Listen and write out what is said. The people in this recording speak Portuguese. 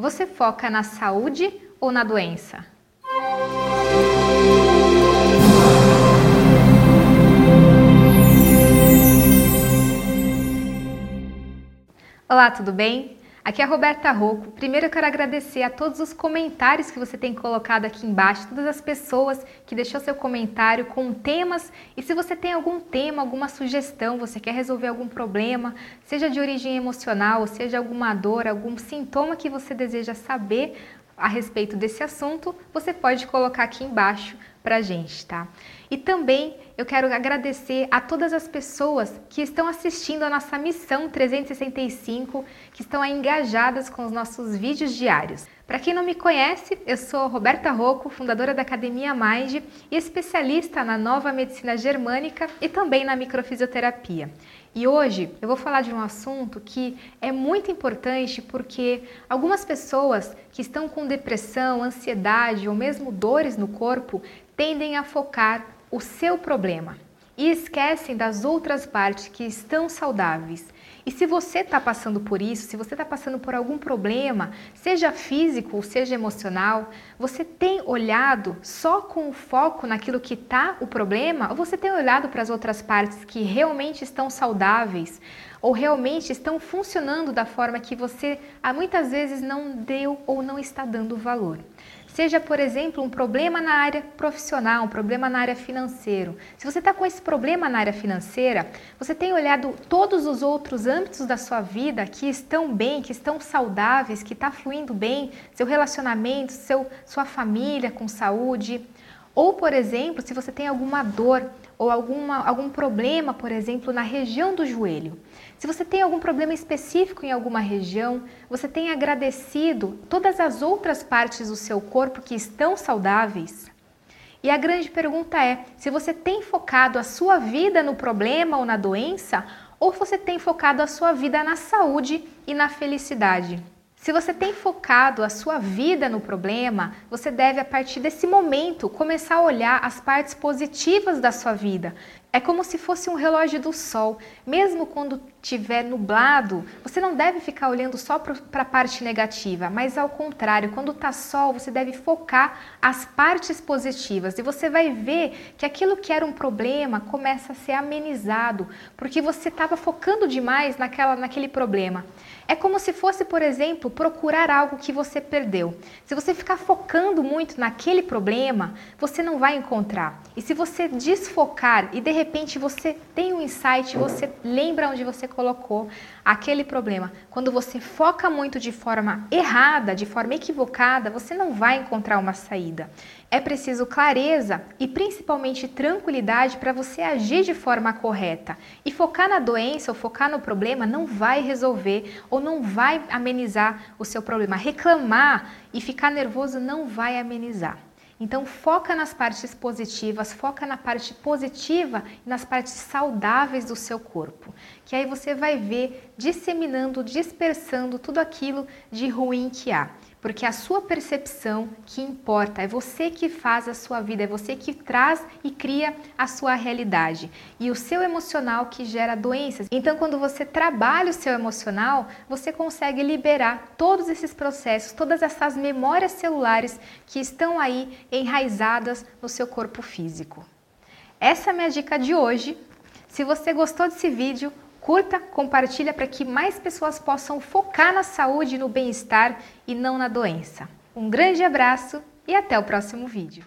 Você foca na saúde ou na doença? Olá, tudo bem? Aqui é a Roberta Rocco. Primeiro eu quero agradecer a todos os comentários que você tem colocado aqui embaixo, todas as pessoas que deixou seu comentário com temas. E se você tem algum tema, alguma sugestão, você quer resolver algum problema, seja de origem emocional, seja alguma dor, algum sintoma que você deseja saber a respeito desse assunto, você pode colocar aqui embaixo para gente, tá? E também eu quero agradecer a todas as pessoas que estão assistindo a nossa missão 365, que estão engajadas com os nossos vídeos diários. Para quem não me conhece, eu sou Roberta Rocco, fundadora da Academia Mind e especialista na nova medicina germânica e também na microfisioterapia. E hoje eu vou falar de um assunto que é muito importante porque algumas pessoas que estão com depressão, ansiedade ou mesmo dores no corpo tendem a focar o seu problema e esquecem das outras partes que estão saudáveis. E se você está passando por isso, se você está passando por algum problema, seja físico ou seja emocional, você tem olhado só com o foco naquilo que está o problema ou você tem olhado para as outras partes que realmente estão saudáveis ou realmente estão funcionando da forma que você muitas vezes não deu ou não está dando valor? Seja, por exemplo, um problema na área profissional, um problema na área financeira. Se você está com esse problema na área financeira, você tem olhado todos os outros âmbitos da sua vida que estão bem, que estão saudáveis, que está fluindo bem, seu relacionamento, seu, sua família com saúde. Ou, por exemplo, se você tem alguma dor ou alguma, algum problema, por exemplo, na região do joelho. Se você tem algum problema específico em alguma região, você tem agradecido todas as outras partes do seu corpo que estão saudáveis? E a grande pergunta é: se você tem focado a sua vida no problema ou na doença, ou você tem focado a sua vida na saúde e na felicidade? Se você tem focado a sua vida no problema, você deve, a partir desse momento, começar a olhar as partes positivas da sua vida. É como se fosse um relógio do sol. Mesmo quando estiver nublado, você não deve ficar olhando só para a parte negativa, mas ao contrário, quando está sol, você deve focar as partes positivas e você vai ver que aquilo que era um problema começa a ser amenizado, porque você estava focando demais naquela, naquele problema. É como se fosse, por exemplo, procurar algo que você perdeu. Se você ficar focando muito naquele problema, você não vai encontrar. E se você desfocar e de repente você tem um insight, você lembra onde você colocou aquele problema. Quando você foca muito de forma errada, de forma equivocada, você não vai encontrar uma saída. É preciso clareza e principalmente tranquilidade para você agir de forma correta. E focar na doença ou focar no problema não vai resolver ou não vai amenizar o seu problema. Reclamar e ficar nervoso não vai amenizar. Então foca nas partes positivas, foca na parte positiva e nas partes saudáveis do seu corpo, que aí você vai ver disseminando, dispersando tudo aquilo de ruim que há porque a sua percepção que importa, é você que faz a sua vida, é você que traz e cria a sua realidade. E o seu emocional que gera doenças. Então, quando você trabalha o seu emocional, você consegue liberar todos esses processos, todas essas memórias celulares que estão aí enraizadas no seu corpo físico. Essa é a minha dica de hoje. Se você gostou desse vídeo, Curta, compartilha para que mais pessoas possam focar na saúde e no bem-estar e não na doença. Um grande abraço e até o próximo vídeo.